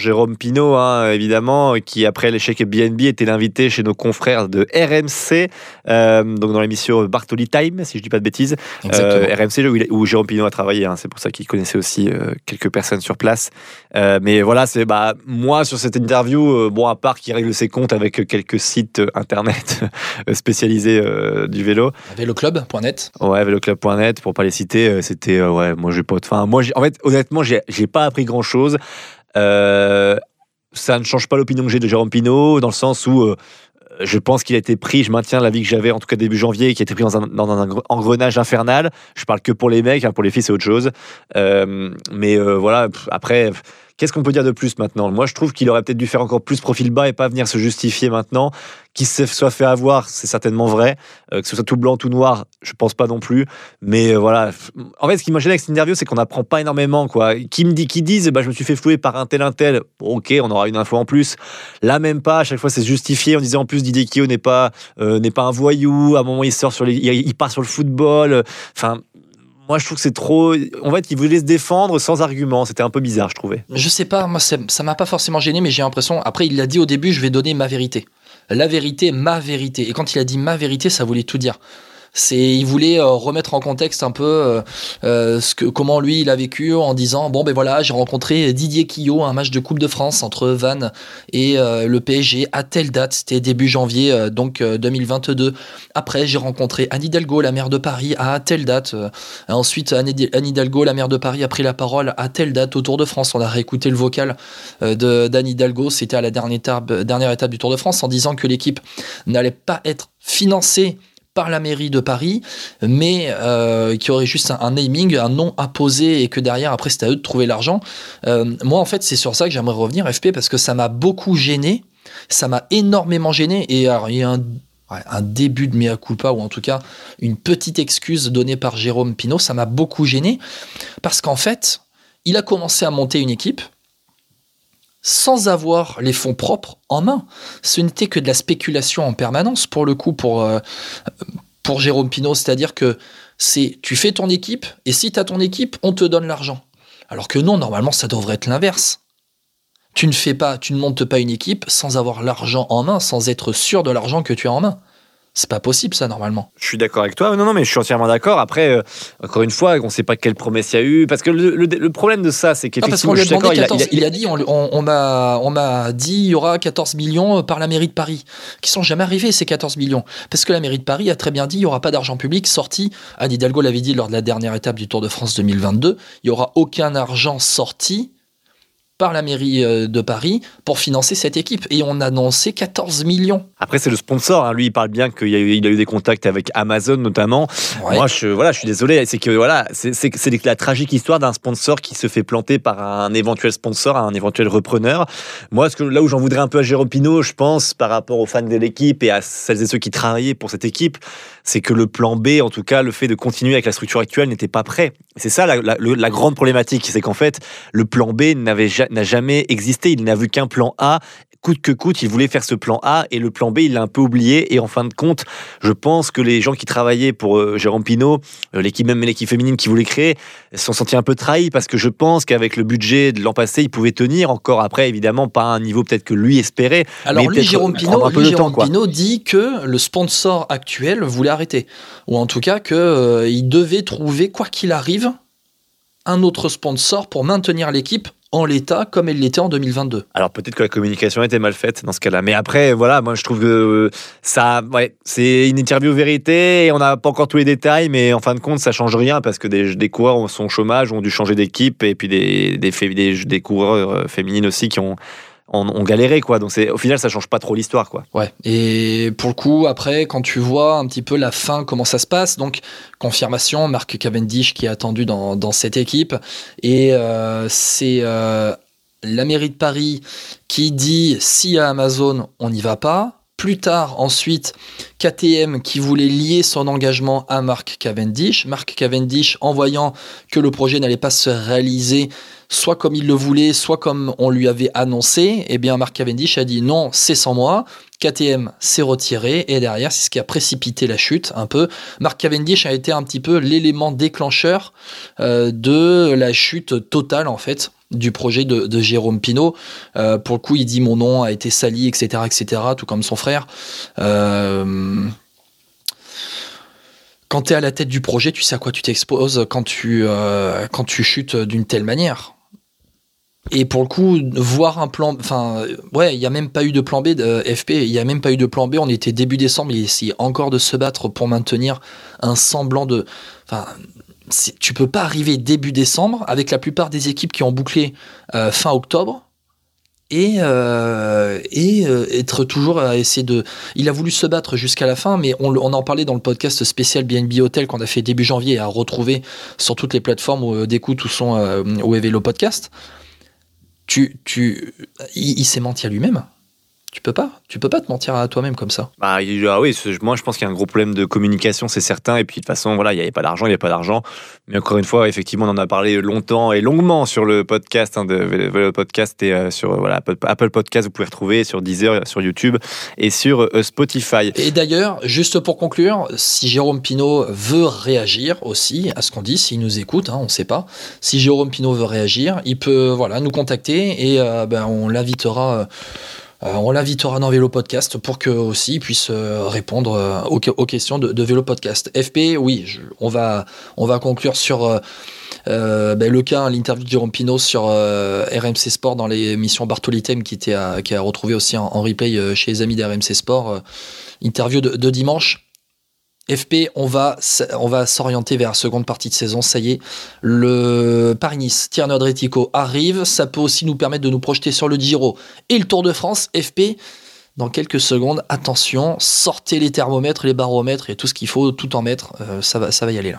Jérôme Pinault, hein, évidemment, qui après l'échec BNB était l'invité chez nos confrères de RMC, euh, donc dans l'émission Bartoli Time, si je ne dis pas de bêtises. Euh, RMC, où, Jérôme Pinault a travaillé, hein, c'est pour ça qu'il connaissait aussi euh, quelques personnes sur place. mais voilà, c'est bah, moi sur cette interview, bon, à part qu'il règle ses comptes avec quelques sites internet spécialisés du vélo. Véloclub.net Ouais, véloclub.net, pour pas les citer, c'était, ouais, moi j'ai pas. Enfin, moi, en fait, honnêtement, j'ai pas appris grand chose. Euh, ça ne change pas l'opinion que j'ai de Jérôme Pinault, dans le sens où euh, je pense qu'il a été pris, je maintiens l'avis que j'avais en tout cas début janvier, qui a été pris dans un, engrenage infernal. Je parle que pour les mecs, hein, pour les filles c'est autre chose. Euh, mais voilà, après, Qu'est-ce qu'on peut dire de plus maintenant? Moi, je trouve qu'il aurait peut-être dû faire encore plus profil bas et pas venir se justifier maintenant. Qu'il se soit fait avoir, c'est certainement vrai. Euh, que ce soit tout blanc, tout noir, je pense pas non plus. Mais euh, voilà. En fait, ce qui m'a gêné avec cette interview, c'est qu'on n'apprend pas énormément. Quoi. Qui me dit, qui disent, bah, je me suis fait flouer par un tel, un tel. ok, on aura une info en plus. Là, même pas. À chaque fois, c'est justifié. On disait en plus, Didier Kio n'est pas, euh, n'est pas un voyou. À un moment, il sort sur il part sur le football. Enfin, moi, je trouve que c'est trop. En fait, il voulait se défendre sans argument. C'était un peu bizarre, je trouvais. Je sais pas, moi, ça m'a pas forcément gêné, mais j'ai l'impression. Après, il l'a dit au début, je vais donner ma vérité. La vérité, ma vérité. Et quand il a dit ma vérité, ça voulait tout dire. C'est, il voulait euh, remettre en contexte un peu euh, euh, ce que, comment lui il a vécu en disant bon ben voilà j'ai rencontré Didier Quillot un match de Coupe de France entre Vannes et le PSG à telle date. C'était début janvier donc 2022 après j'ai rencontré Anne Hidalgo la maire de Paris à telle date ensuite Anne Hidalgo la maire de Paris a pris la parole à telle date au Tour de France. On a réécouté le vocal de d'Anne Hidalgo. C'était à la dernière étape, dernière étape du Tour de France en disant que l'équipe n'allait pas être financée par la mairie de Paris, mais euh, qui aurait juste un, naming, un nom apposé et que derrière, après, c'est à eux de trouver l'argent. Euh, moi, en fait, c'est sur ça que j'aimerais revenir, FP, parce que ça m'a beaucoup gêné. Ça m'a énormément gêné. Et il y a un, un début de mea culpa, ou en tout cas, une petite excuse donnée par Jérôme Pinault. Ça m'a beaucoup gêné, parce qu'en fait, il a commencé à monter une équipe sans avoir les fonds propres en main. Ce n'était que de la spéculation en permanence pour le coup pour, euh, Jérôme Pinault, c'est-à-dire que c'est tu fais ton équipe et si tu as ton équipe, on te donne l'argent. Alors que non, normalement ça devrait être l'inverse. Tu ne fais pas, tu ne montes pas une équipe sans avoir l'argent en main, sans être sûr de l'argent que tu as en main. C'est pas possible, ça, normalement. Je suis d'accord avec toi. Non, non, mais je suis entièrement d'accord. Après, euh, encore une fois, on ne sait pas quelle promesse il y a eu. Parce que le, problème de ça, c'est qu'effectivement, il, il, a, dit, on, m'a on dit, il y aura 14 millions par la mairie de Paris, qui sont jamais arrivés, ces 14 millions. Parce que la mairie de Paris a très bien dit, il n'y aura pas d'argent public sorti. Anne Hidalgo l'avait dit lors de la dernière étape du Tour de France 2022. Il n'y aura aucun argent sorti par la mairie euh, de Paris pour financer cette équipe. Et on a annoncé 14 millions. Après, c'est le sponsor. Hein. Lui, il parle bien qu'il a, eu, a eu des contacts avec Amazon notamment. Moi, je, voilà, je suis désolé. C'est que voilà, c'est la tragique histoire d'un sponsor qui se fait planter par un éventuel sponsor, un éventuel repreneur. Moi, ce que, là où j'en voudrais un peu à Jérôme Pinault, je pense, par rapport aux fans de l'équipe et à celles et ceux qui travaillaient pour cette équipe, c'est que le plan B, en tout cas, le fait de continuer avec la structure actuelle, n'était pas prêt. C'est ça la, la, grande problématique, c'est qu'en fait, le plan B n'avait n'a jamais existé. Il n'a vu qu'un plan A coûte que coûte, il voulait faire ce plan A et le plan B, il l'a un peu oublié. Et en fin de compte, je pense que les gens qui travaillaient pour euh, Jérôme Pinault, euh, l'équipe même l'équipe féminine qui voulait créer, sont sentis un peu trahis parce que je pense qu'avec le budget de l'an passé, il pouvait tenir encore après, évidemment, pas à un niveau peut-être que lui espérait. Alors lui, Jérôme Pinault, dit que le sponsor actuel voulait arrêter. Ou en tout cas qu'il euh, devait trouver, quoi qu'il arrive, un autre sponsor pour maintenir l'équipe en l'état comme elle l'était en 2022. Alors peut-être que la communication était mal faite dans ce cas-là. Mais après, voilà, moi je trouve que euh, ça, ouais, c'est une interview vérité et on n'a pas encore tous les détails, mais en fin de compte, ça change rien parce que des, coureurs sont au chômage, ont dû changer d'équipe et puis des coureurs euh, féminines aussi qui ont on, galéré quoi. Donc c'est au final ça change pas trop l'histoire quoi. Ouais. Et pour le coup après quand tu vois un petit peu la fin comment ça se passe donc confirmation Marc Cavendish qui est attendu dans, cette équipe et euh, c'est euh, la mairie de Paris qui dit si à Amazon on n'y va pas. Plus tard, ensuite, KTM qui voulait lier son engagement à Marc Cavendish. Marc Cavendish, en voyant que le projet n'allait pas se réaliser, soit comme il le voulait, soit comme on lui avait annoncé, eh bien Mark Cavendish a dit non, c'est sans moi. KTM s'est retiré et derrière, c'est ce qui a précipité la chute un peu. Mark Cavendish a été un petit peu l'élément déclencheur euh, de la chute totale en fait du projet de, Jérôme Pinault. Euh, pour le coup, il dit mon nom a été sali, etc., etc., tout comme son frère. Euh, quand tu es à la tête du projet, tu sais à quoi tu t'exposes quand tu chutes d'une telle manière. Et pour le coup, voir un plan, enfin, ouais, il n'y a même pas eu de plan B de FP, il n'y a même pas eu de plan B. On était début décembre, il essayait encore de se battre pour maintenir un semblant de, enfin, tu peux pas arriver début décembre avec la plupart des équipes qui ont bouclé euh, fin octobre et, euh, et euh, être toujours à essayer de. Il a voulu se battre jusqu'à la fin, mais on, en parlait dans le podcast spécial BNB Hotel qu'on a fait début janvier à retrouver sur toutes les plateformes d'écoute où sont au Evelo Podcast. Tu, tu, il s'est menti à lui-même. Tu peux pas, tu peux pas te mentir à toi-même comme ça. Bah ah oui, moi je pense qu'il y a un gros problème de communication, c'est certain. Et puis de toute façon, voilà, il n'y avait pas d'argent, il n'y avait pas d'argent. Mais encore une fois, effectivement, on en a parlé longtemps et longuement sur le podcast, hein, de, le podcast et euh, sur voilà Apple Podcast, vous pouvez retrouver sur Deezer, sur YouTube et sur euh, Spotify. Et d'ailleurs, juste pour conclure, si Jérôme Pinault veut réagir aussi à ce qu'on dit, s'il nous écoute, hein, on ne sait pas. Si Jérôme Pinault veut réagir, il peut voilà nous contacter et euh, ben, on l'invitera on l'invitera dans Vélo Podcast pour que aussi puisse euh, répondre euh, aux, questions de, Vélo Podcast. FP, oui, on, va, on va conclure sur ben, le cas, l'interview de Jérôme Pino sur RMC Sport dans l'émission Bartolitem qui, était qui a retrouvé aussi en, replay chez les amis d'RMC Sport. interview de dimanche. FP, on va, on va s'orienter vers la seconde partie de saison. Ça y est, le Paris-Nice, Tierno Adriatico arrive. Ça peut aussi nous permettre de nous projeter sur le Giro et le Tour de France. FP, dans quelques secondes, attention, sortez les thermomètres, les baromètres et tout ce qu'il faut tout en mettre. Euh, ça, va, ça va y aller là.